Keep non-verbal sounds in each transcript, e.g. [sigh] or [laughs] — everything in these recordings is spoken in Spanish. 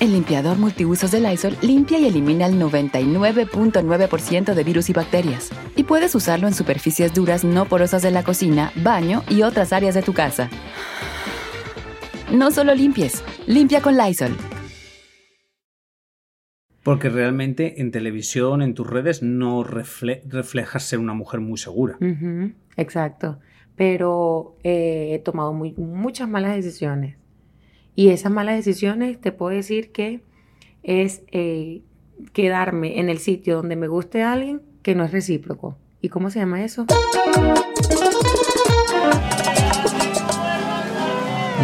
El limpiador multiusos de Lysol limpia y elimina el 99.9% de virus y bacterias. Y puedes usarlo en superficies duras no porosas de la cocina, baño y otras áreas de tu casa. No solo limpies, limpia con Lysol. Porque realmente en televisión, en tus redes, no refle- reflejas ser una mujer muy segura. Exacto. Pero eh, he tomado muy- muchas malas decisiones. Y esas malas decisiones te puedo decir que es eh, quedarme en el sitio donde me guste alguien que no es recíproco. ¿Y cómo se llama eso?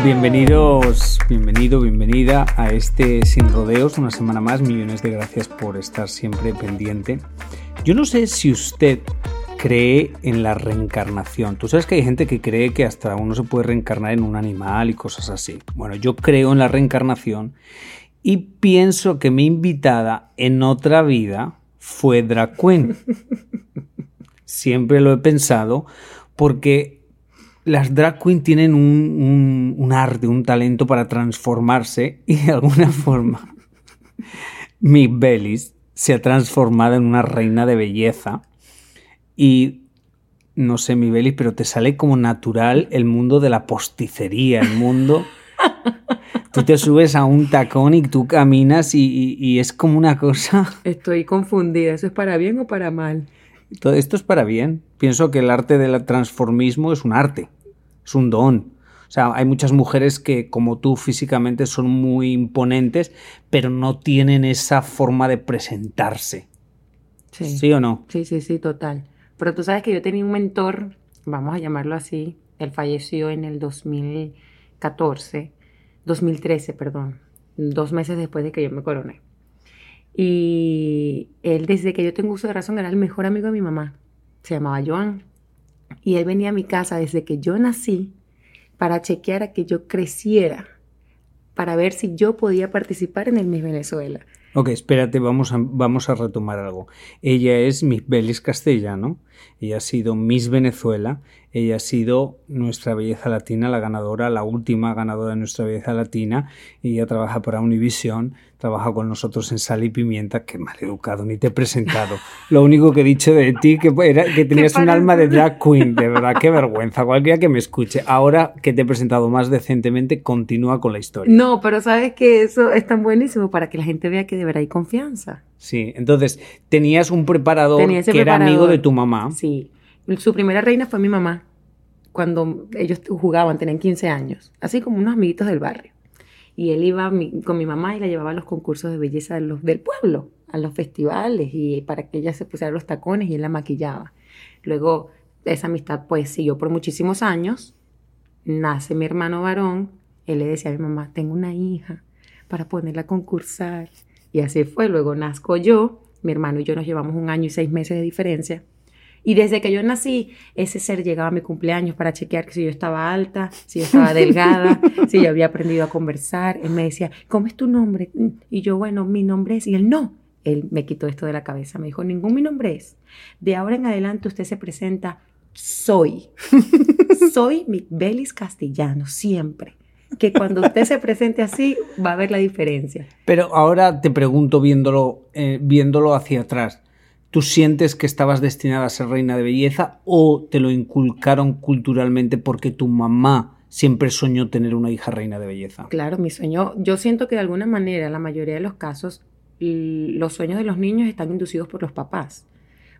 Bienvenidos, bienvenido, bienvenida a este Sin Rodeos, una semana más. Millones de gracias por estar siempre pendiente. Yo no sé si usted cree en la reencarnación. Tú sabes que hay gente que cree que hasta uno se puede reencarnar en un animal y cosas así. Bueno, yo creo en la reencarnación y pienso que mi invitada en otra vida fue drag queen. [laughs] Siempre lo he pensado porque las drag queen tienen un, un- un arte, un talento para transformarse y de alguna [laughs] forma mi Belis se ha transformado en una reina de belleza y no sé mi Belis, pero te sale como natural el mundo de la posticería, el mundo... [laughs] Tú te subes a un tacón y tú caminas y, y- y es como una cosa... Estoy confundida. ¿Eso es para bien o para mal? Todo esto es para bien. Pienso que el arte del transformismo es un arte, es un don. O sea, hay muchas mujeres que, como tú, físicamente son muy imponentes, pero no tienen esa forma de presentarse. ¿Sí, o no? Sí, sí, sí, total. Pero tú sabes que yo tenía un mentor, vamos a llamarlo así, él falleció en el 2014, 2013, perdón, dos meses después de que yo me coroné. Y él, desde que yo tengo uso de razón, era el mejor amigo de mi mamá. Se llamaba Joan. Y él venía a mi casa desde que yo nací para chequear a que yo creciera, para ver si yo podía participar en el Miss Venezuela. Ok, espérate, vamos a, vamos a retomar algo. Ella es Miss Belis Castellano, ella ha sido Miss Venezuela, ella ha sido nuestra belleza latina, la ganadora, la última ganadora de nuestra belleza latina, y ella trabaja para Univision, trabaja con nosotros en Sal y Pimienta, que mal educado, ni te he presentado. [laughs] Lo único que he dicho de ti que era que tenías un alma de drag queen, de verdad, qué vergüenza, cualquiera que me escuche. Ahora que te he presentado más decentemente, continúa con la historia. No, pero sabes que eso es tan buenísimo para que la gente vea que de verdad hay confianza. Sí, entonces tenías un preparador Tenía que era amigo de tu mamá. Sí. Su primera reina fue mi mamá, cuando ellos jugaban, tenían 15 años, así como unos amiguitos del barrio. Y él iba mi- con mi mamá y la llevaba a los concursos de belleza de los, del pueblo, a los festivales, y para que ella se pusiera los tacones y él la maquillaba. Luego, esa amistad pues siguió por muchísimos años. Nace mi hermano varón, él le decía a mi mamá, tengo una hija para ponerla a concursar. Y así fue. Luego nazco yo, mi hermano y yo nos llevamos un año y seis meses de diferencia. Y desde que yo nací, ese ser llegaba a mi cumpleaños para chequear que si yo estaba alta, si yo estaba delgada, [laughs] si yo había aprendido a conversar. Él me decía, ¿cómo es tu nombre? Y yo, bueno, mi nombre es. Y él, no. Él me quitó esto de la cabeza. Me dijo, ningún mi nombre es. De ahora en adelante usted se presenta, soy. [laughs] soy mi Belis Castellano, siempre. Que cuando usted se presente así, va a ver la diferencia. Pero ahora te pregunto, viéndolo, eh, viéndolo hacia atrás, ¿tú sientes que estabas destinada a ser reina de belleza o te lo inculcaron culturalmente porque tu mamá siempre soñó tener una hija reina de belleza? Claro, mi sueño, yo siento que de alguna manera, en la mayoría de los casos, los sueños de los niños están inducidos por los papás,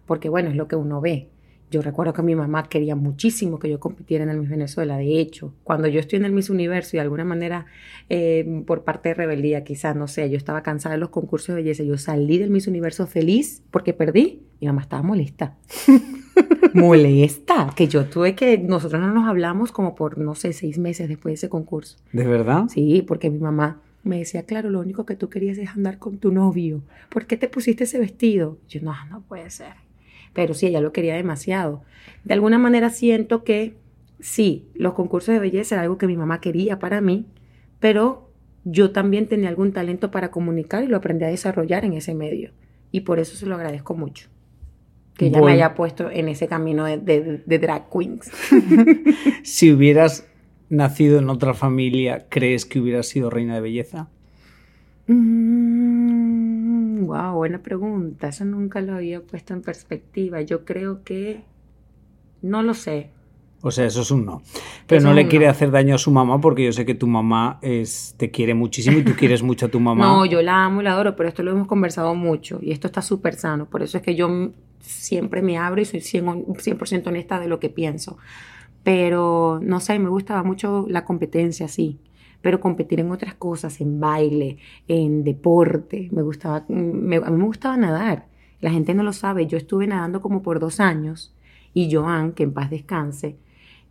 porque bueno, es lo que uno ve. Yo recuerdo que mi mamá quería muchísimo que yo compitiera en el Miss Venezuela. De hecho, cuando yo estoy en el Miss Universo y de alguna manera, eh, por parte de rebeldía, quizás, no sé, yo estaba cansada de los concursos de belleza, yo salí del Miss Universo feliz porque perdí. Mi mamá estaba molesta. [laughs] molesta. Que yo tuve que, nosotros no nos hablamos como por, no sé, seis meses después de ese concurso. ¿De verdad? Sí, porque mi mamá me decía, claro, lo único que tú querías es andar con tu novio. ¿Por qué te pusiste ese vestido? Yo, no, no puede ser. Pero sí, ella lo quería demasiado. De alguna manera siento que sí, los concursos de belleza era algo que mi mamá quería para mí, pero yo también tenía algún talento para comunicar y lo aprendí a desarrollar en ese medio. Y por eso se lo agradezco mucho. Que ella me haya puesto en ese camino de, de drag queens. [laughs] [laughs] si hubieras nacido en otra familia, ¿crees que hubieras sido reina de belleza? Wow, buena pregunta. Eso nunca lo había puesto en perspectiva. Yo creo que no lo sé. O sea, eso es un no. Pero no le quiere hacer daño a su mamá porque yo sé que tu mamá es, te quiere muchísimo y tú quieres mucho a tu [laughs] mamá. No, yo la amo y la adoro, pero esto lo hemos conversado mucho y esto está súper sano. Por eso es que yo siempre me abro y soy 100%, 100 honesta de lo que pienso. Pero, no sé, me gustaba mucho la competencia, sí. Pero competir en otras cosas, en baile, en deporte, me gustaba, a mí me gustaba nadar. La gente no lo sabe, yo estuve nadando como por dos años y Joan, que en paz descanse,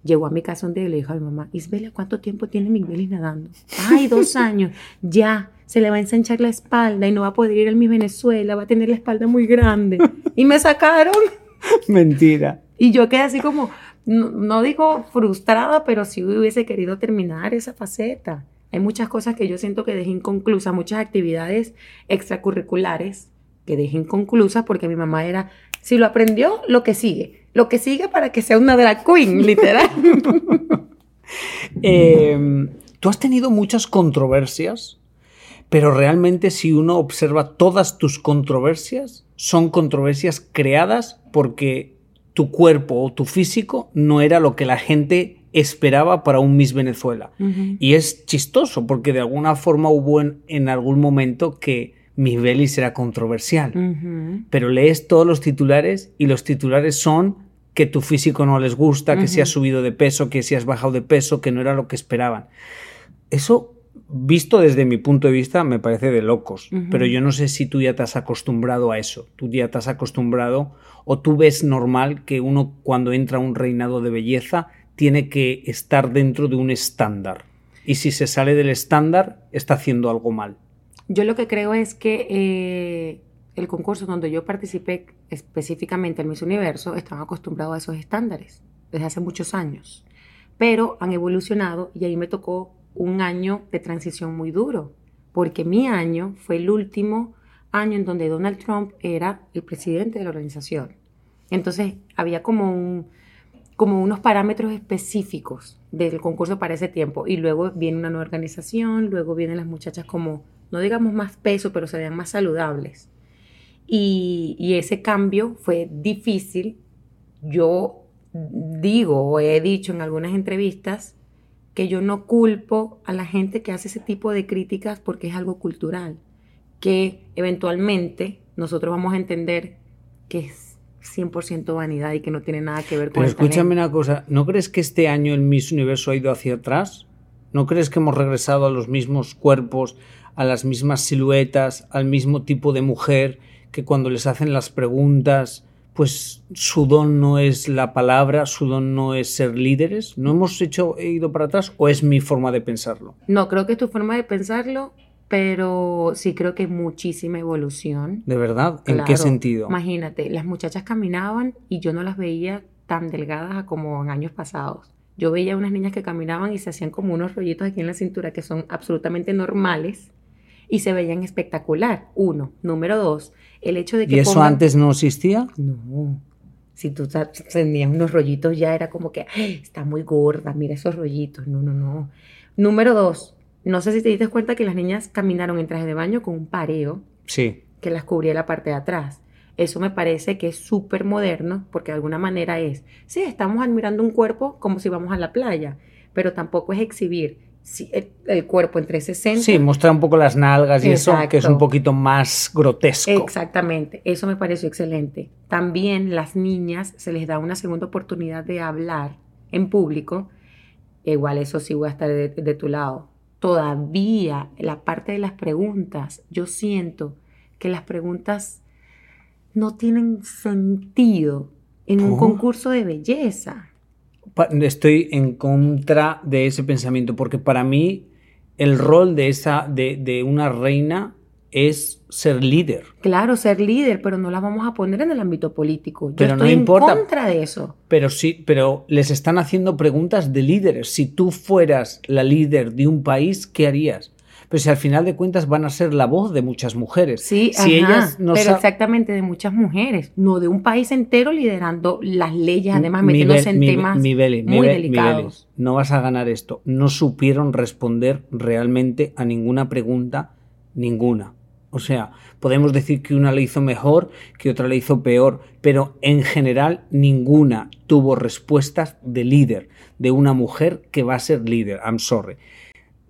llegó a mi casa un día y le dijo a mi mamá, Isbelia, ¿cuánto tiempo tiene Miguel nadando? Ay, dos [laughs] años, ya, se le va a ensanchar la espalda y no va a poder ir a mi Venezuela, va a tener la espalda muy grande. Y me sacaron. [laughs] Mentira. Y yo quedé así como, no, digo frustrada, pero sí hubiese querido terminar esa faceta. Hay muchas cosas que yo siento que dejé inconclusas, muchas actividades extracurriculares que dejé inconclusas porque mi mamá era, si lo aprendió, lo que sigue. Lo que sigue para que sea una drag queen, [laughs] literal. Em, Tú has tenido muchas controversias, pero realmente si uno observa todas tus controversias, son controversias creadas porque tu cuerpo o tu físico no era lo que la gente esperaba para un Miss Venezuela. Y es chistoso porque de alguna forma hubo en, algún momento que Miss Belis era controversial. Pero lees todos los titulares y los titulares son que tu físico no les gusta, que si has subido de peso, que si has bajado de peso, que no era lo que esperaban. Eso, visto desde mi punto de vista, me parece de locos. Pero yo no sé si tú ya te has acostumbrado a eso. Tú ya te has acostumbrado ¿O tú ves normal que uno cuando entra a un reinado de belleza tiene que estar dentro de un estándar? Y si se sale del estándar, está haciendo algo mal. Yo lo que creo es que eh, el concurso donde yo participé específicamente en Miss Universo están acostumbrados a esos estándares desde hace muchos años, pero han evolucionado y ahí me tocó un año de transición muy duro, porque mi año fue el último año en donde Donald Trump era el presidente de la organización. Entonces había como, un, como unos parámetros específicos del concurso para ese tiempo. Y luego viene una nueva organización, luego vienen las muchachas como, no digamos más peso, pero se vean más saludables. Y, y ese cambio fue difícil. Yo digo o he dicho en algunas entrevistas que yo no culpo a la gente que hace ese tipo de críticas porque es algo cultural que eventualmente nosotros vamos a entender que es 100% vanidad y que no tiene nada que ver con Pero escúchame una cosa, ¿no crees que este año el Miss Universo ha ido hacia atrás? ¿No crees que hemos regresado a los mismos cuerpos, a las mismas siluetas, al mismo tipo de mujer que cuando les hacen las preguntas, pues su don no es la palabra, su don no es ser líderes? ¿No hemos hecho ido para atrás o es mi forma de pensarlo? No, creo que es tu forma de pensarlo pero sí creo que muchísima evolución. ¿De verdad? ¿En qué sentido? Imagínate, las muchachas caminaban y yo no las veía tan delgadas como en años pasados. Yo veía unas niñas que caminaban y se hacían como unos rollitos aquí en la cintura que son absolutamente normales y se veían espectacular. Uno. Número dos, el hecho de que... ¿Y eso antes no existía? No. Si tú tenías unos rollitos ya era como que, está muy gorda, mira esos rollitos. No, no, no. Número dos, no sé si te diste cuenta que las niñas caminaron en traje de baño con un pareo sí. que las cubría la parte de atrás. Eso me parece que es súper moderno porque de alguna manera es, sí, estamos admirando un cuerpo como si vamos a la playa, pero tampoco es exhibir sí, el, el cuerpo entre 60. Sí, mostrar un poco las nalgas y eso, que es un poquito más grotesco. Exactamente, eso me pareció excelente. También las niñas se les da una segunda oportunidad de hablar en público. Igual eso sí voy a estar de, de tu lado. Todavía la parte de las preguntas, yo siento que las preguntas no tienen sentido en un concurso de belleza. Estoy en contra de ese pensamiento, porque para mí el rol de, esa, de, de una reina es ser líder. Claro, ser líder, pero no la vamos a poner en el ámbito político. Yo Pero no estoy importa. en contra de eso. Pero sí, pero les están haciendo preguntas de líderes. Si tú fueras la líder de un país, ¿qué harías? Pero si al final de cuentas van a ser la voz de muchas mujeres. Sí, si ajá, ellas no pero exactamente de muchas mujeres, no de un país entero liderando las leyes, además Mi metiéndose en mi- temas mi Beli, mi muy delicados. No vas a ganar esto. No supieron responder realmente a ninguna pregunta, ninguna. O sea, podemos decir que una le hizo mejor, que otra le hizo peor, pero en general ninguna tuvo respuestas de líder, de una mujer que va a ser líder. I'm sorry.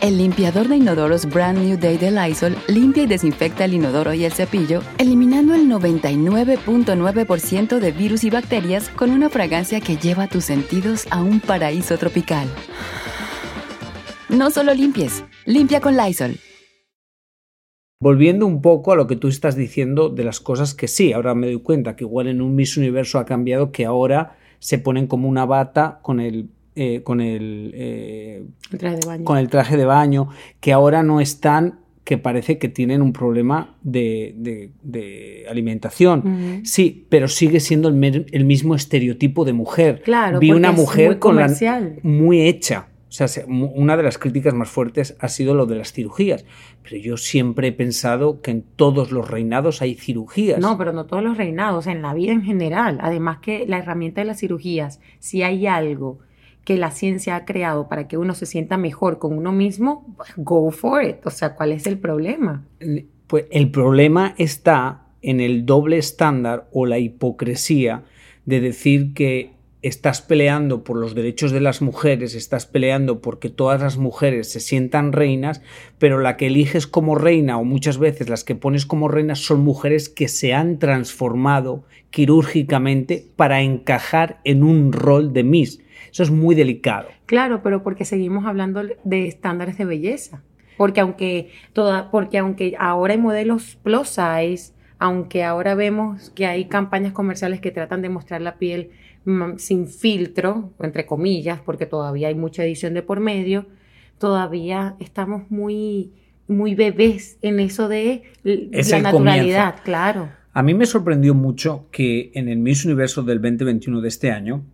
El limpiador de inodoros Brand New Day de Lysol limpia y desinfecta el inodoro y el cepillo, eliminando el 99.9% de virus y bacterias con una fragancia que lleva tus sentidos a un paraíso tropical. No solo limpies, limpia con Lysol. Volviendo un poco a lo que tú estás diciendo de las cosas que sí, ahora me doy cuenta que igual en un Miss Universo ha cambiado que ahora se ponen como una bata con el eh, con el eh, El traje de baño. con el traje de baño, que ahora no están, que parece que tienen un problema de, de- de alimentación. Sí, pero sigue siendo el, mer- el mismo estereotipo de mujer. Claro, Vi una mujer muy con la- muy hecha. O sea, una de las críticas más fuertes ha sido lo de las cirugías. Pero yo siempre he pensado que en todos los reinados hay cirugías. No, pero no todos los reinados, en la vida en general. Además que la herramienta de las cirugías, si hay algo que la ciencia ha creado para que uno se sienta mejor con uno mismo, go for it. O sea, ¿cuál es el problema? Pues el problema está en el doble estándar o la hipocresía de decir que estás peleando por los derechos de las mujeres, estás peleando porque todas las mujeres se sientan reinas, pero la que eliges como reina o muchas veces las que pones como reinas son mujeres que se han transformado quirúrgicamente para encajar en un rol de Miss. Eso es muy delicado. Claro, pero porque seguimos hablando de estándares de belleza. Porque aunque toda, porque aunque ahora hay modelos plus size, aunque ahora vemos que hay campañas comerciales que tratan de mostrar la piel mm, sin filtro, entre comillas, porque todavía hay mucha edición de por medio, todavía estamos muy, muy bebés en eso de Es la naturalidad, claro. A mí me sorprendió mucho que en el Miss Universo del 2021 de este año,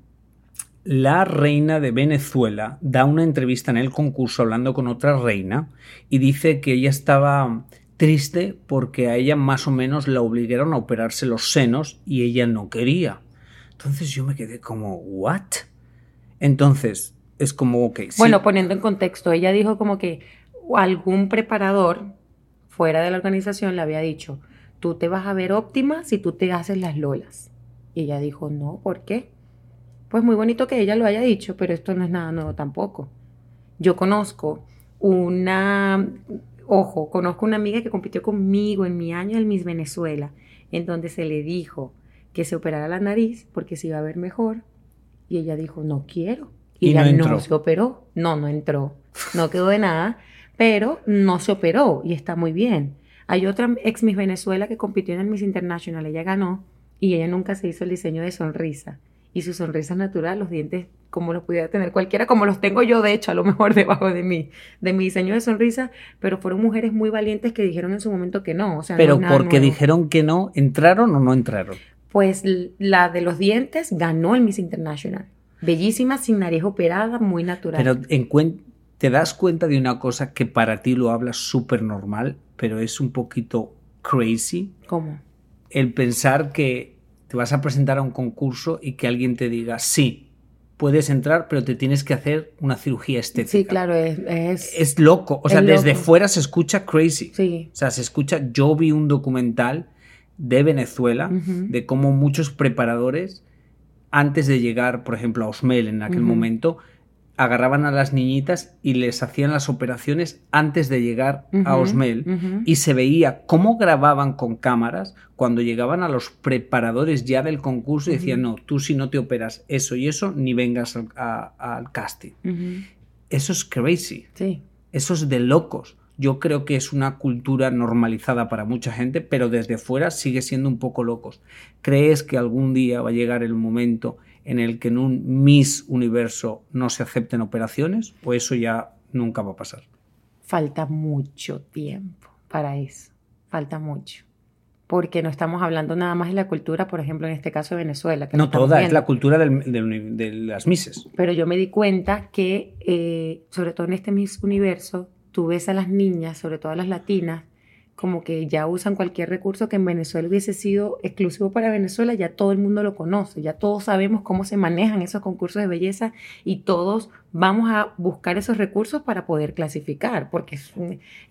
la reina de Venezuela da una entrevista en el concurso hablando con otra reina y dice que ella estaba triste porque a ella más o menos la obligaron a operarse los senos y ella no quería. Entonces yo me quedé como, ¿what? Entonces, es como, ok, Bueno, poniendo en contexto, ella dijo como que algún preparador fuera de la organización le había dicho, tú te vas a ver óptima si tú te haces las lolas. Y ella dijo, no, ¿por qué? Pues muy bonito que ella lo haya dicho, pero esto no es nada nuevo tampoco. Yo conozco una, ojo, conozco una amiga que compitió conmigo en mi año en Miss Venezuela, en donde se le dijo que se operara la nariz porque se iba a ver mejor. Y ella dijo, no quiero. Y, Y no ella entró. no se operó. No, no entró. No quedó de nada, pero no se operó y está muy bien. Hay otra ex Miss Venezuela que compitió en el Miss International, ella ganó y ella nunca se hizo el diseño de sonrisa. Y su sonrisa natural, los dientes como los pudiera tener cualquiera, como los tengo yo, de hecho, a lo mejor [laughs] debajo de mí, de mi diseño de sonrisa, pero fueron mujeres muy valientes que dijeron en su momento que no. O sea, pero no porque nuevo. dijeron que no, ¿entraron o no entraron? Pues la de los dientes ganó el Miss International. Bellísima, sin nariz operada, muy natural. Pero en te das cuenta de una cosa que para ti lo hablas súper normal, pero es un poquito crazy. ¿Cómo? El pensar que te vas a presentar a un concurso y que alguien te diga, sí, puedes entrar, pero te tienes que hacer una cirugía estética. Sí, claro, es... es- Es loco. O sea, Es desde loco. fuera se escucha crazy. sí. O sea, se escucha. Yo vi un documental de Venezuela de cómo muchos preparadores, antes de llegar, por ejemplo, a Osmel en aquel momento, agarraban a las niñitas y les hacían las operaciones antes de llegar a Osmel. Y se veía cómo grababan con cámaras cuando llegaban a los preparadores ya del concurso y decían, no, tú si no te operas eso y eso, ni vengas al, a- al casting. Eso es crazy. Sí. Eso es de locos. Yo creo que es una cultura normalizada para mucha gente, pero desde fuera sigue siendo un poco locos. ¿Crees que algún día va a llegar el momento en el que en un Miss Universo no se acepten operaciones? ¿O eso ya nunca va a pasar? Falta mucho tiempo para eso. Falta mucho. Porque no estamos hablando nada más de la cultura, por ejemplo, en este caso de Venezuela. que No toda, es la cultura del- del uni- de las Misses. Pero yo me di cuenta que, eh, sobre todo en este Miss Universo, tú ves a las niñas, sobre todo a las latinas, como que ya usan cualquier recurso que en Venezuela hubiese sido exclusivo para Venezuela, ya todo el mundo lo conoce, ya todos sabemos cómo se manejan esos concursos de belleza y todos vamos a buscar esos recursos para poder clasificar, porque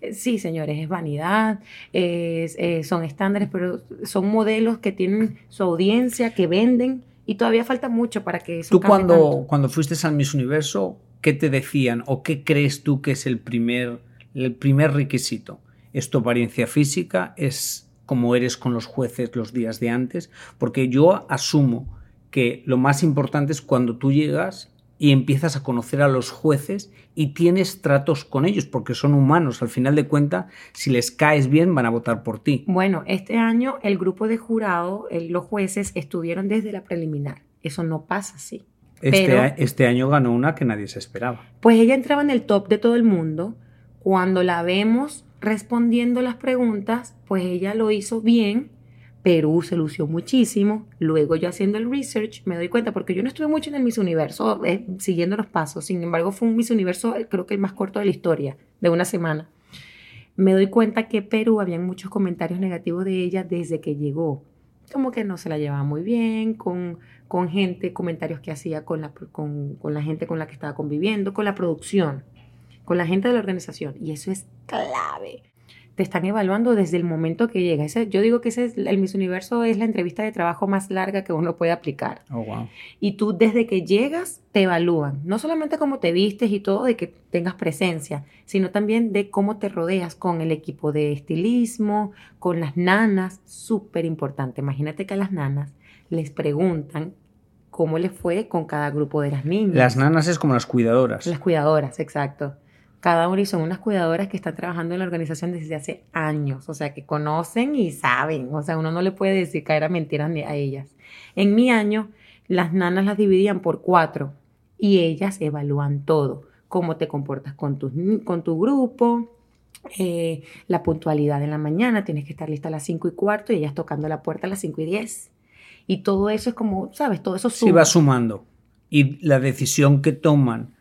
eh, sí, señores, es vanidad, es- eh, son estándares, pero son modelos que tienen su audiencia, que venden y todavía falta mucho para que eso Tú cuando, tanto. cuando fuiste al Miss Universo, ¿qué te decían o qué crees tú que es el primer, el primer requisito? ¿Es tu apariencia física? ¿Es como eres con los jueces los días de antes? Porque yo asumo que lo más importante es cuando tú llegas y empiezas a conocer a los jueces y tienes tratos con ellos, porque son humanos. Al final de cuentas, si les caes bien, van a votar por ti. Bueno, este año el grupo de jurado, el- los jueces, estuvieron desde la preliminar. Eso no pasa así. Este, Pero- a- este año ganó una que nadie se esperaba. Pues ella entraba en el top de todo el mundo. Cuando la vemos respondiendo las preguntas, pues ella lo hizo bien. Perú se lució muchísimo. Luego yo haciendo el research me doy cuenta, porque yo no estuve mucho en el Miss Universo eh, siguiendo los pasos. Sin embargo, fue un Miss Universo, eh, creo que el más corto de la historia, de una semana. Me doy cuenta que Perú habían muchos comentarios negativos de ella desde que llegó. Como que no se la llevaba muy bien, con, con gente, comentarios que hacía con la, con, con la gente con la que estaba conviviendo, con la producción, con la gente de la organización. Y eso es clave. Te están evaluando desde el momento que llega. Ese, yo digo que ese es, el Miss Universo es la entrevista de trabajo más larga que uno puede aplicar. Oh, wow. Y tú desde que llegas te evalúan, no solamente cómo te vistes y todo, de que tengas presencia, sino también de cómo te rodeas con el equipo de estilismo, con las nanas, súper importante. Imagínate que a las nanas les preguntan cómo les fue con cada grupo de las niñas. Las nanas es como las cuidadoras. Las cuidadoras, exacto. Cada una y son unas cuidadoras que están trabajando en la organización desde hace años, o sea, que conocen y saben, o sea, uno no le puede decir caer a mentiras ni a ellas. En mi año, las nanas las dividían por cuatro y ellas evalúan todo, cómo te comportas con tu, con tu grupo, eh, la puntualidad en la mañana, tienes que estar lista a las cinco y cuarto y ellas tocando la puerta a las cinco y diez. Y todo eso es como, ¿sabes? Todo eso suma. va sumando. Y la decisión que toman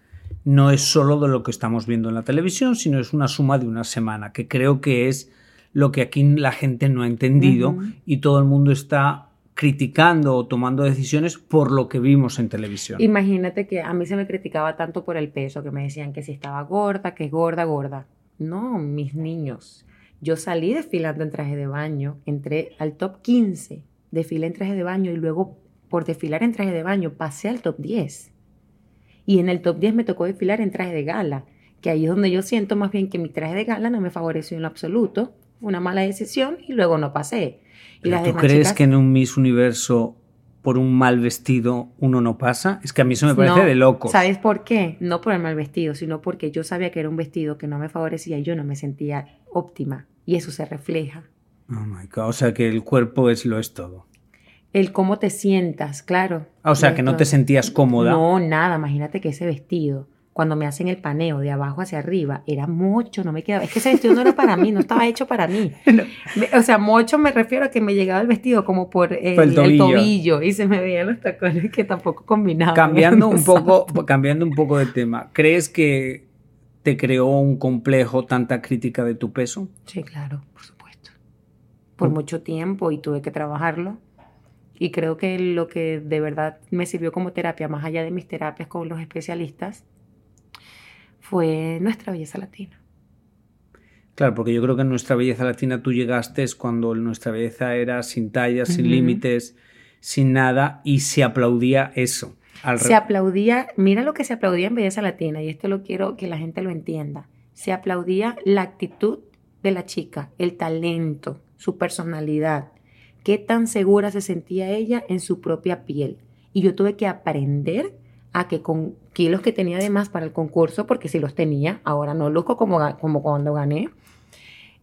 no es solo de lo que estamos viendo en la televisión, sino es una suma de una semana, que creo que es lo que aquí la gente no ha entendido y todo el mundo está criticando o tomando decisiones por lo que vimos en televisión. Imagínate que a mí se me criticaba tanto por el peso, que me decían que si estaba gorda, que es gorda, gorda. No, mis niños. Yo salí desfilando en traje de baño, entré al top 15, desfilé en traje de baño y luego por desfilar en traje de baño pasé al top 10. Y en el top 10 me tocó desfilar en traje de gala, que ahí es donde yo siento más bien que mi traje de gala no me favoreció en lo absoluto. Fue una mala decisión y luego no pasé. Y ¿Pero las ¿Tú crees chicas- que en un Miss Universo por un mal vestido uno no pasa? Es que a mí eso me parece No, de locos. ¿Sabes por qué? No por el mal vestido, sino porque yo sabía que era un vestido que no me favorecía y yo no me sentía óptima. Y eso se refleja. Oh my God, O sea que el cuerpo es lo es todo. El cómo te sientas, claro. Ah, o sea, que no te sentías cómoda. No, nada. Imagínate que ese vestido, cuando me hacen el paneo de abajo hacia arriba, era mucho, no me quedaba. Es que ese vestido no era para mí, no estaba hecho para mí. [laughs] Me- O sea, mucho me refiero a que me llegaba el vestido como por el, Por el el tobillo. y se me veían los tacones que tampoco combinaban. Cambiando un [laughs] poco, cambiando un poco de tema, ¿crees que te creó un complejo tanta crítica de tu peso? Sí, claro, por supuesto. Por mucho tiempo y tuve que trabajarlo. Y creo que lo que de verdad me sirvió como terapia, más allá de mis terapias con los especialistas, fue nuestra belleza latina. Claro, porque yo creo que en nuestra belleza latina tú llegaste es cuando nuestra belleza era sin tallas, sin límites, sin nada y se aplaudía eso. Al Se aplaudía, mira lo que se aplaudía en belleza latina, y esto lo quiero que la gente lo entienda. Se aplaudía la actitud de la chica, el talento, su personalidad, qué tan segura se sentía ella en su propia piel. Y yo tuve que aprender a que con kilos que tenía de más para el concurso, porque si los tenía, ahora no luzco como, como cuando gané.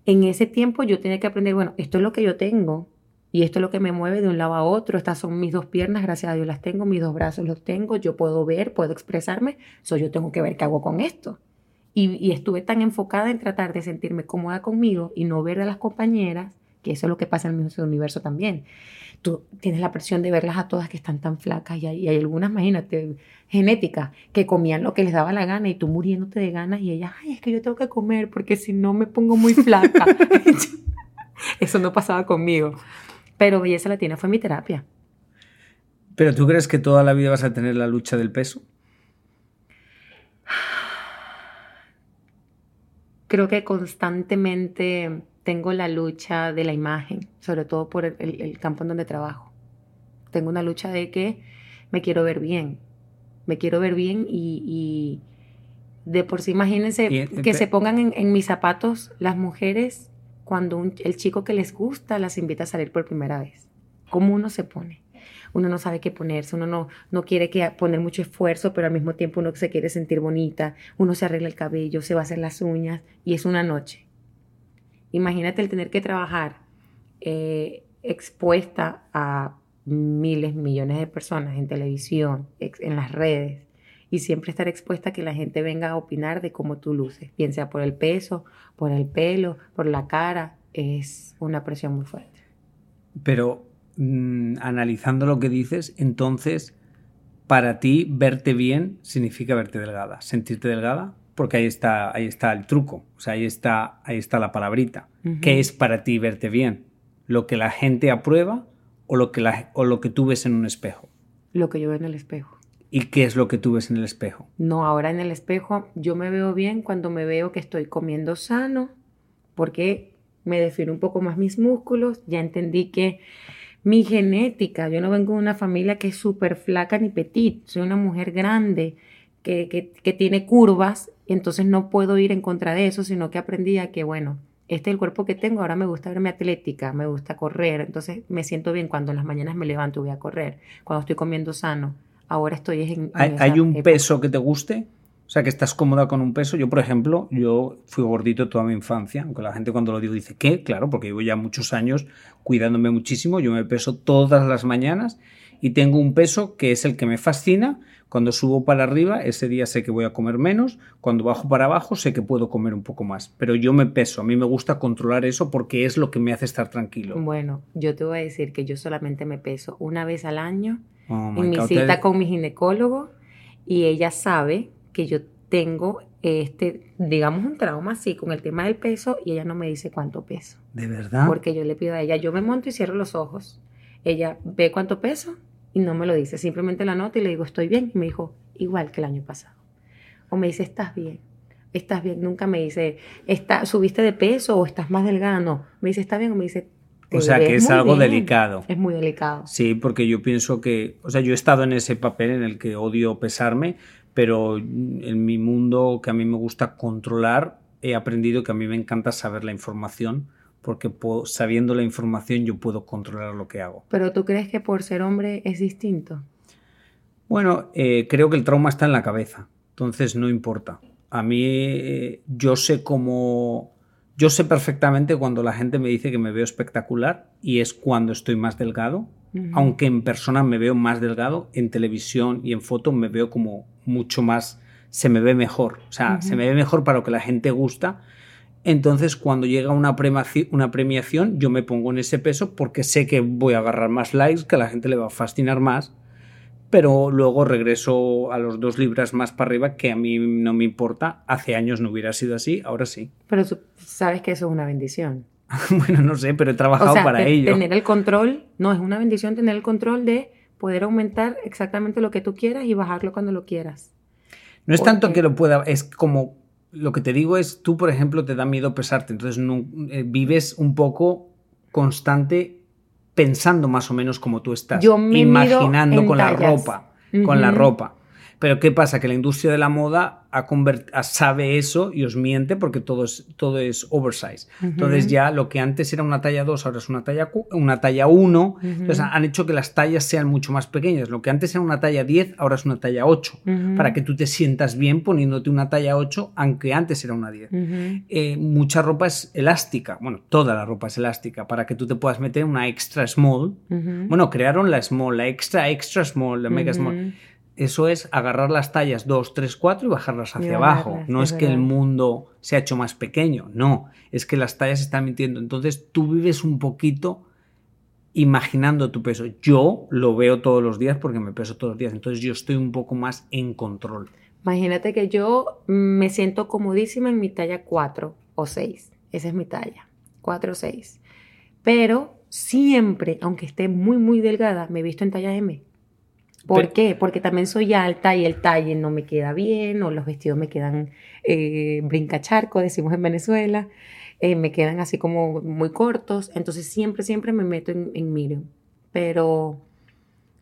En ese tiempo yo tenía que aprender, bueno, esto es lo que yo tengo, y esto es lo que me mueve de un lado a otro. Estas son mis dos piernas, gracias a Dios las tengo, mis dos brazos los tengo, yo puedo ver, puedo expresarme, so yo tengo que ver qué hago con esto. Y, y estuve tan enfocada en tratar de sentirme cómoda conmigo y no ver a las compañeras, que eso es lo que pasa en el mismo universo también. Tú tienes la presión de verlas a todas que están tan flacas y hay, y hay algunas, imagínate, genéticas, que comían lo que les daba la gana y tú muriéndote de ganas y ellas, ay, es que yo tengo que comer porque si no me pongo muy flaca. [laughs] [laughs] eso no pasaba conmigo. Pero Belleza Latina fue mi terapia. Pero tú crees que toda la vida vas a tener la lucha del peso? Creo que constantemente tengo la lucha de la imagen, sobre todo por el, el- el campo en donde trabajo. Tengo una lucha de que me quiero ver bien. Me quiero ver bien y, y de por sí imagínense Y, que se pongan en, en mis zapatos las mujeres cuando un- el chico que les gusta las invita a salir por primera vez. ¿Cómo uno se pone? Uno no sabe qué ponerse, uno no, no quiere que poner mucho esfuerzo, pero al mismo tiempo uno se quiere sentir bonita, uno se arregla el cabello, se va a hacer las uñas y es una noche. Imagínate el tener que trabajar eh, expuesta a miles, millones de personas en televisión, en las redes, y siempre estar expuesta a que la gente venga a opinar de cómo tú luces, bien sea por el peso, por el pelo, por la cara, es una presión muy fuerte. Pero mm, analizando lo que dices, entonces, para ti, verte bien significa verte delgada, sentirte delgada, porque ahí está, ahí está el truco, o sea, ahí está, ahí está la palabrita. Ujú. ¿Qué es para ti verte bien? ¿Lo que la gente aprueba o lo que, la- o lo que tú ves en un espejo? Lo que yo veo en el espejo. ¿Y qué es lo que tú ves en el espejo? No, ahora en el espejo yo me veo bien cuando me veo que estoy comiendo sano, porque me defino un poco más mis músculos, ya entendí que mi genética, yo no vengo de una familia que es súper flaca ni petit, soy una mujer grande que, que, que tiene curvas, entonces no puedo ir en contra de eso, sino que aprendí a que, bueno, este es el cuerpo que tengo, ahora me gusta verme atlética, me gusta correr, entonces me siento bien cuando en las mañanas me levanto y voy a correr, cuando estoy comiendo sano, ahora estoy en... en ¿Hay, hay un época. peso que te guste? O sea, que estás cómoda con un peso. Yo, por ejemplo, yo fui gordito toda mi infancia, aunque la gente cuando lo digo dice, ¿qué? Claro, porque llevo ya muchos años cuidándome muchísimo. Yo me peso todas las mañanas y tengo un peso que es el que me fascina. Cuando subo para arriba, ese día sé que voy a comer menos. Cuando bajo para abajo, sé que puedo comer un poco más. Pero yo me peso. A mí me gusta controlar eso porque es lo que me hace estar tranquilo. Bueno, yo te voy a decir que yo solamente me peso una vez al año Oh en mi God, cita con mi ginecólogo y ella sabe que yo tengo este, digamos, un trauma así con el tema del peso y ella no me dice cuánto peso. ¿De verdad? Porque yo le pido a ella, yo me monto y cierro los ojos. Ella ve cuánto peso y no me lo dice. Simplemente la nota y le digo, estoy bien. Y me dijo, igual que el año pasado. O me dice, estás bien. Estás bien. Nunca me dice, ¿está, ¿subiste de peso o estás más delgada? No. Me dice, está bien. O me dice, "Te O sea, que es algo bien". delicado. Es muy delicado. Sí, porque yo pienso que, o sea, yo he estado en ese papel en el que odio pesarme, pero en mi mundo que a mí me gusta controlar, he aprendido que a mí me encanta saber la información, porque puedo- sabiendo la información yo puedo controlar lo que hago. Pero tú crees que por ser hombre es distinto. Bueno, eh, creo que el trauma está en la cabeza, entonces no importa. A mí eh, yo sé cómo... Yo sé perfectamente cuando la gente me dice que me veo espectacular y es cuando estoy más delgado aunque en persona me veo más delgado, en televisión y en foto me veo como mucho más, se me ve mejor, o sea, se me ve mejor para lo que la gente gusta. Entonces, cuando llega una, una premiación, yo me pongo en ese peso porque sé que voy a agarrar más likes, que a la gente le va a fascinar más, pero luego regreso a los dos libras más para arriba, que a mí no me importa. Hace años no hubiera sido así, ahora sí. Pero sabes que eso es una bendición. [laughs] bueno, no sé, pero he trabajado para ello. Tener el control, no, es una bendición tener el control de poder aumentar exactamente lo que tú quieras y bajarlo cuando lo quieras. No es tanto que lo pueda, es como lo que te digo es, tú por ejemplo te da miedo pesarte, entonces no, eh, vives un poco constante pensando más o menos como tú estás, Yo me imaginando con la ropa, con la ropa. Pero ¿qué pasa? Que la industria de la moda sabe eso y os miente porque todo es, todo es oversize. Entonces ya lo que antes era una talla 2 ahora es una talla, una talla 1. Entonces han hecho que las tallas sean mucho más pequeñas. Lo que antes era una talla 10 ahora es una talla 8. Para que tú te sientas bien poniéndote una talla 8 aunque antes era una 10. Eh, mucha ropa es elástica. Bueno, toda la ropa es elástica para que tú te puedas meter una extra small. Bueno, crearon la small, la extra extra small, la mega small eso es agarrar las tallas 2, 3, 4 y bajarlas hacia abajo. No es, que el mundo se ha hecho más pequeño, no, es que las tallas se están mintiendo. Entonces tú vives un poquito imaginando tu peso. Yo lo veo todos los días porque me peso todos los días, entonces yo estoy un poco más en control. Imagínate que yo me siento comodísima en mi talla 4 o 6. Esa es mi talla, 4 o 6. Pero siempre, aunque esté muy, muy delgada, me he visto en talla M. ¿Por qué? Porque también soy alta y el talle no me queda bien o los vestidos me quedan eh, brincacharco, decimos en Venezuela, eh, me quedan así como muy cortos, entonces siempre, siempre me meto en, en medium, pero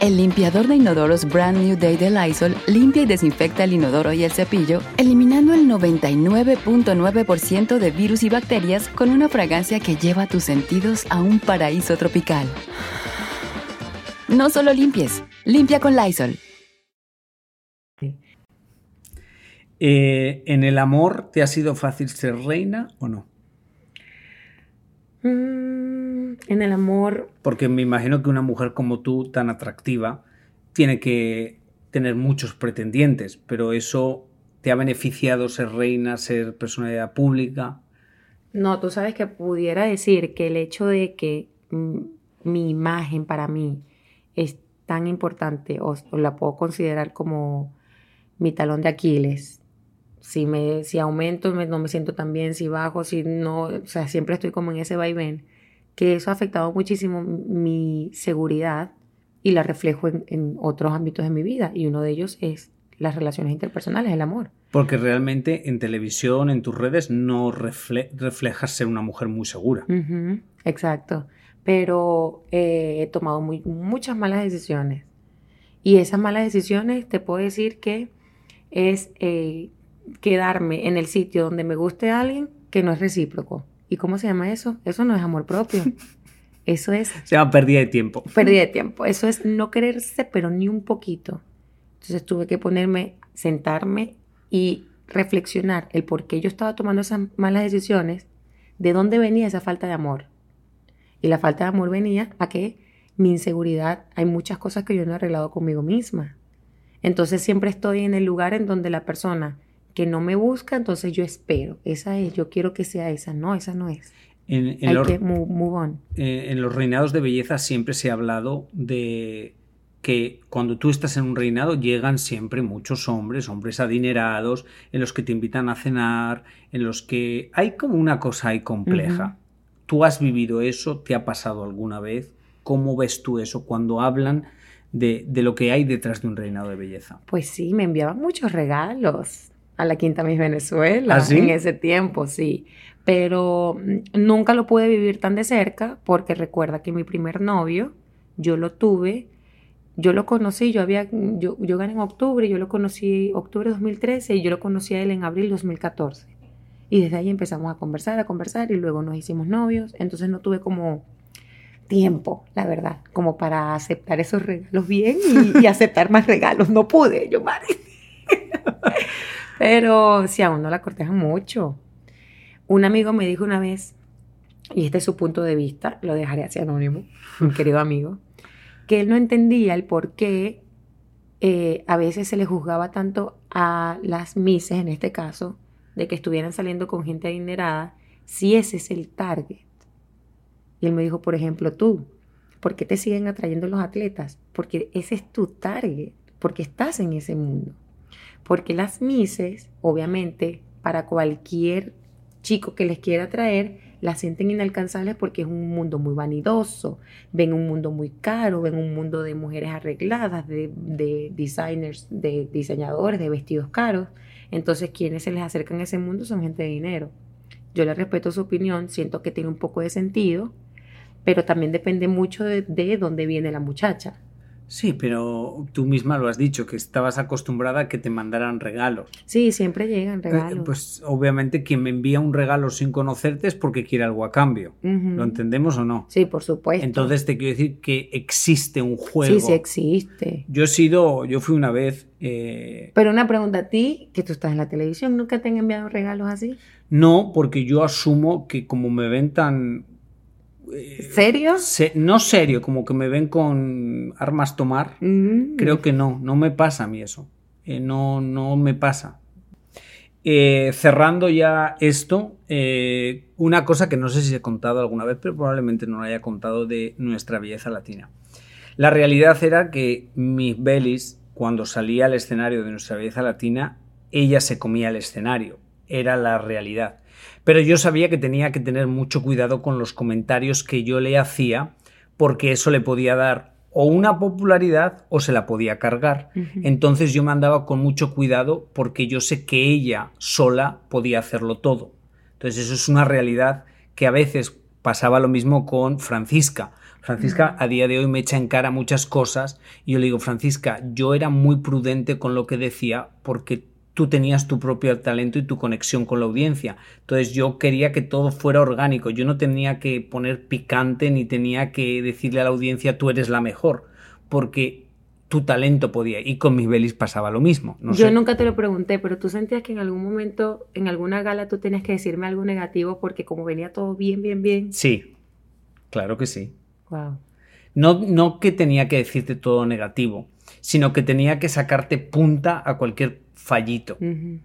El limpiador de inodoros Brand New Day de Lysol limpia y desinfecta el inodoro y el cepillo, eliminando el 99.9% de virus y bacterias con una fragancia que lleva tus sentidos a un paraíso tropical. No solo limpies, limpia con Lysol. Eh, ¿En el amor te ha sido fácil ser reina o no? Mm, en el amor. Porque me imagino que una mujer como tú, tan atractiva, tiene que tener muchos pretendientes, pero eso te ha beneficiado ser reina, ser personalidad pública. No, tú sabes que pudiera decir que el hecho de que mi imagen para mí es tan importante o la puedo considerar como mi talón de Aquiles si, me, si aumento no me siento tan bien, si bajo, si no, o sea, siempre estoy como en ese vaivén, que eso ha afectado muchísimo mi seguridad y la reflejo en, otros ámbitos de mi vida y uno de ellos es las relaciones interpersonales, el amor. Porque realmente en televisión, en tus redes, no reflejas ser una mujer muy segura. Exacto. Pero eh, he tomado muy, muchas malas decisiones. Y esas malas decisiones te puedo decir que es eh, quedarme en el sitio donde me guste a alguien que no es recíproco. ¿Y cómo se llama eso? Eso no es amor propio. [laughs] Eso es... Se llama pérdida de tiempo. Pérdida de tiempo. Eso es no quererse, pero ni un poquito. Entonces tuve que ponerme, sentarme y reflexionar el por qué yo estaba tomando esas malas decisiones, de dónde venía esa falta de amor. Y la falta de amor venía a que mi inseguridad, hay muchas cosas que yo no he arreglado conmigo misma. Entonces siempre estoy en el lugar en donde la persona que no me busca, entonces yo espero. Esa es, yo quiero que sea esa. No, esa no es. En, Hay los, que move, on. Eh, en los reinados de belleza siempre se ha hablado de que cuando tú estás en un reinado llegan siempre muchos hombres, hombres adinerados, en los que te invitan a cenar, en los que hay como una cosa ahí compleja. ¿Tú has vivido eso? ¿Te ha pasado alguna vez? ¿Cómo ves tú eso cuando hablan de, lo que hay detrás de un reinado de belleza? Pues sí, me enviaban muchos regalos a la Quinta Miss Venezuela ¿Ah, en ese tiempo, sí. Pero mm, nunca lo pude vivir tan de cerca porque recuerda que mi primer novio, yo lo tuve, yo lo conocí, yo había, yo, yo gané en octubre, yo lo conocí octubre de 2013 y yo lo conocí a él en abril de 2014. Y desde ahí empezamos a conversar, a conversar y luego nos hicimos novios. Entonces no tuve como tiempo, la verdad, como para aceptar esos regalos bien y, aceptar más regalos. No pude, yo madre. [laughs] Pero si aún no la cortejan mucho. Un amigo me dijo una vez, y este es su punto de vista, lo dejaré así anónimo, [laughs] un querido amigo, que él no entendía el por qué eh, a veces se le juzgaba tanto a las mises, en este caso, de que estuvieran saliendo con gente adinerada, si ese es el target. Y él me dijo, por ejemplo, tú, ¿por qué te siguen atrayendo los atletas? Porque ese es tu target, porque estás en ese mundo. Porque las mises, obviamente, para cualquier chico que les quiera atraer, las sienten inalcanzables porque es un mundo muy vanidoso, ven un mundo muy caro, ven un mundo de mujeres arregladas, de, de designers, de diseñadores, de vestidos caros. Entonces, quienes se les acercan a ese mundo son gente de dinero. Yo le respeto su opinión, siento que tiene un poco de sentido, pero también depende mucho de dónde viene la muchacha. Sí, pero tú misma lo has dicho, que estabas acostumbrada a que te mandaran regalos. Sí, siempre llegan Eh, regalos. Pues obviamente quien me envía un regalo sin conocerte es porque quiere algo a cambio. ¿Lo entendemos o no? Sí, por supuesto. Entonces te quiero decir que existe un juego. Sí, sí existe. Yo he sido, yo fui una vez, eh, Pero una pregunta a ti, que tú estás en la televisión, ¿nunca te han enviado regalos así? no, porque yo asumo que como me ven tan, ¿Serio? se- no serio, como que me ven con armas tomar, Mm. creo que no, no me pasa a mí eso. Eh, no, no me pasa. Eh, cerrando ya esto, eh, una cosa que no sé si he contado alguna vez, pero probablemente no lo haya contado de nuestra belleza latina. La realidad era que Miss Belis, cuando salía al escenario de nuestra belleza latina, ella se comía el escenario. Era la realidad. Pero yo sabía que tenía que tener mucho cuidado con los comentarios que yo le hacía, porque eso le podía dar o una popularidad o se la podía cargar. Entonces yo me andaba con mucho cuidado porque yo sé que ella sola podía hacerlo todo. Entonces eso es una realidad que a veces pasaba lo mismo con Francisca. Francisca a día de hoy me echa en cara muchas cosas y yo le digo, Francisca, yo era muy prudente con lo que decía porque tú tenías tu propio talento y tu conexión con la audiencia. Entonces yo quería que todo fuera orgánico. Yo no tenía que poner picante ni tenía que decirle a la audiencia tú eres la mejor, porque tu talento podía. Y con mis belis pasaba lo mismo. No Yo sé. nunca te lo pregunté, pero tú sentías que en algún momento, en alguna gala, tú tenías que decirme algo negativo porque como venía todo bien, bien, bien. Sí, claro que sí. Wow. No, no que tenía que decirte todo negativo, sino que tenía que sacarte punta a cualquier fallito.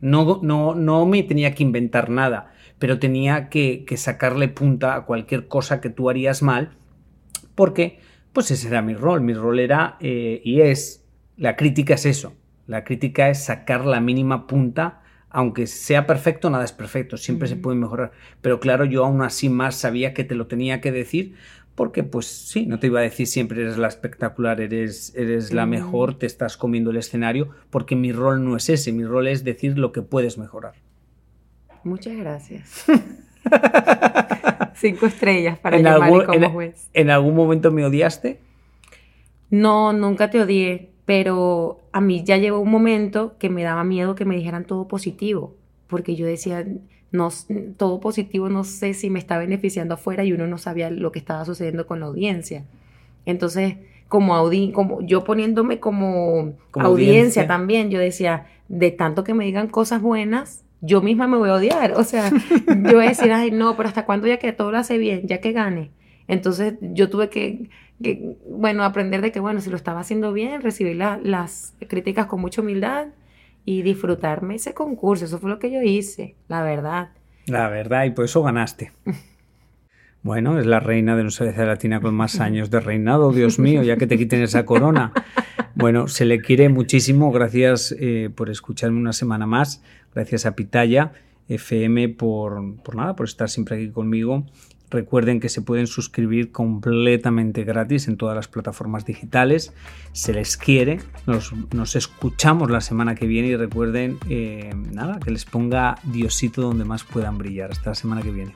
No, no, no me tenía que inventar nada, pero tenía que, que sacarle punta a cualquier cosa que tú harías mal, porque pues ese era mi rol. Mi rol era eh, y es, la crítica es eso. La crítica es sacar la mínima punta, aunque sea perfecto, nada es perfecto, siempre se puede mejorar. Pero claro, yo aún así más sabía que te lo tenía que decir, porque pues sí, no te iba a decir siempre eres la espectacular, eres, eres la Mm. mejor, te estás comiendo el escenario, porque mi rol no es ese, mi rol es decir lo que puedes mejorar. Muchas gracias. [laughs] Cinco estrellas para ¿En algún, como en- juez. en algún momento me odiaste? No, nunca te odié, pero a mí ya llegó un momento que me daba miedo que me dijeran todo positivo, porque yo decía, no, todo positivo no sé si me está beneficiando afuera y uno no sabía lo que estaba sucediendo con la audiencia. Entonces, como, audi como yo poniéndome como, Como audiencia, audiencia. también, yo decía, de tanto que me digan cosas buenas, yo misma me voy a odiar. O sea, yo voy a decir, ay, no, pero ¿hasta cuándo ya que todo lo hace bien, ya que gane? Entonces, yo tuve que, que, bueno, aprender de que, bueno, si lo estaba haciendo bien, recibir la- las críticas con mucha humildad y disfrutarme ese concurso. Eso fue lo que yo hice, la verdad. La verdad, y por eso ganaste. [laughs] Bueno, es la reina de nuestra latina con más años de reinado, Dios mío, ya que te quiten esa corona. Bueno, se le quiere muchísimo. Gracias eh, por escucharme una semana más. Gracias a Pitaya FM por, por nada, por estar siempre aquí conmigo. Recuerden que se pueden suscribir completamente gratis en todas las plataformas digitales. Se les quiere. Nos, escuchamos la semana que viene y recuerden eh, nada, que les ponga Diosito donde más puedan brillar. Hasta la semana que viene.